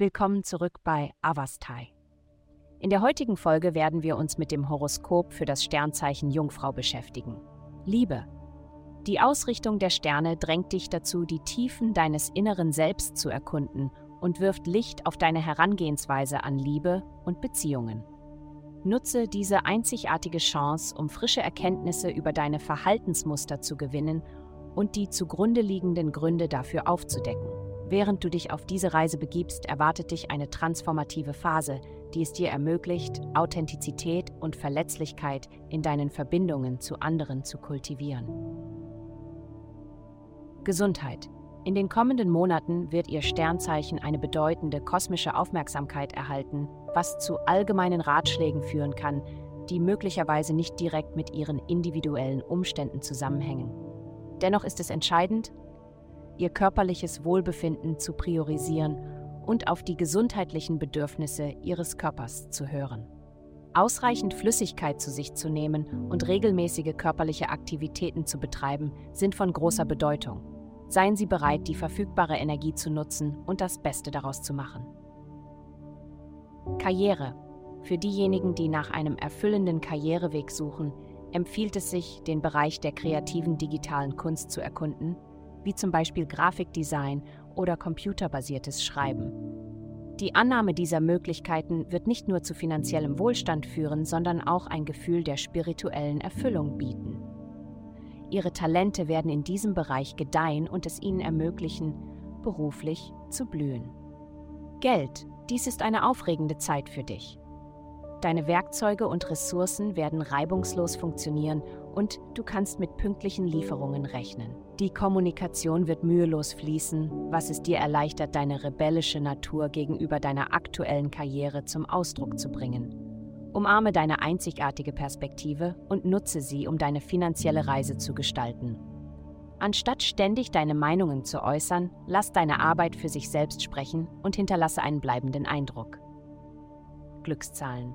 Willkommen zurück bei Avastai. In der heutigen Folge werden wir uns mit dem Horoskop für das Sternzeichen Jungfrau beschäftigen. Liebe. Die Ausrichtung der Sterne drängt dich dazu, die Tiefen deines inneren Selbst zu erkunden und wirft Licht auf deine Herangehensweise an Liebe und Beziehungen. Nutze diese einzigartige Chance, um frische Erkenntnisse über deine Verhaltensmuster zu gewinnen und die zugrunde liegenden Gründe dafür aufzudecken. Während du dich auf diese Reise begibst, erwartet dich eine transformative Phase, die es dir ermöglicht, Authentizität und Verletzlichkeit in deinen Verbindungen zu anderen zu kultivieren. Gesundheit. In den kommenden Monaten wird Ihr Sternzeichen eine bedeutende kosmische Aufmerksamkeit erhalten, was zu allgemeinen Ratschlägen führen kann, die möglicherweise nicht direkt mit Ihren individuellen Umständen zusammenhängen. Dennoch ist es entscheidend, ihr körperliches Wohlbefinden zu priorisieren und auf die gesundheitlichen Bedürfnisse ihres Körpers zu hören. Ausreichend Flüssigkeit zu sich zu nehmen und regelmäßige körperliche Aktivitäten zu betreiben, sind von großer Bedeutung. Seien Sie bereit, die verfügbare Energie zu nutzen und das Beste daraus zu machen. Karriere. Für diejenigen, die nach einem erfüllenden Karriereweg suchen, empfiehlt es sich, den Bereich der kreativen digitalen Kunst zu erkunden wie zum Beispiel Grafikdesign oder computerbasiertes Schreiben. Die Annahme dieser Möglichkeiten wird nicht nur zu finanziellem Wohlstand führen, sondern auch ein Gefühl der spirituellen Erfüllung bieten. Ihre Talente werden in diesem Bereich gedeihen und es ihnen ermöglichen, beruflich zu blühen. Geld, dies ist eine aufregende Zeit für dich. Deine Werkzeuge und Ressourcen werden reibungslos funktionieren und du kannst mit pünktlichen Lieferungen rechnen. Die Kommunikation wird mühelos fließen, was es dir erleichtert, deine rebellische Natur gegenüber deiner aktuellen Karriere zum Ausdruck zu bringen. Umarme deine einzigartige Perspektive und nutze sie, um deine finanzielle Reise zu gestalten. Anstatt ständig deine Meinungen zu äußern, lass deine Arbeit für sich selbst sprechen und hinterlasse einen bleibenden Eindruck. Glückszahlen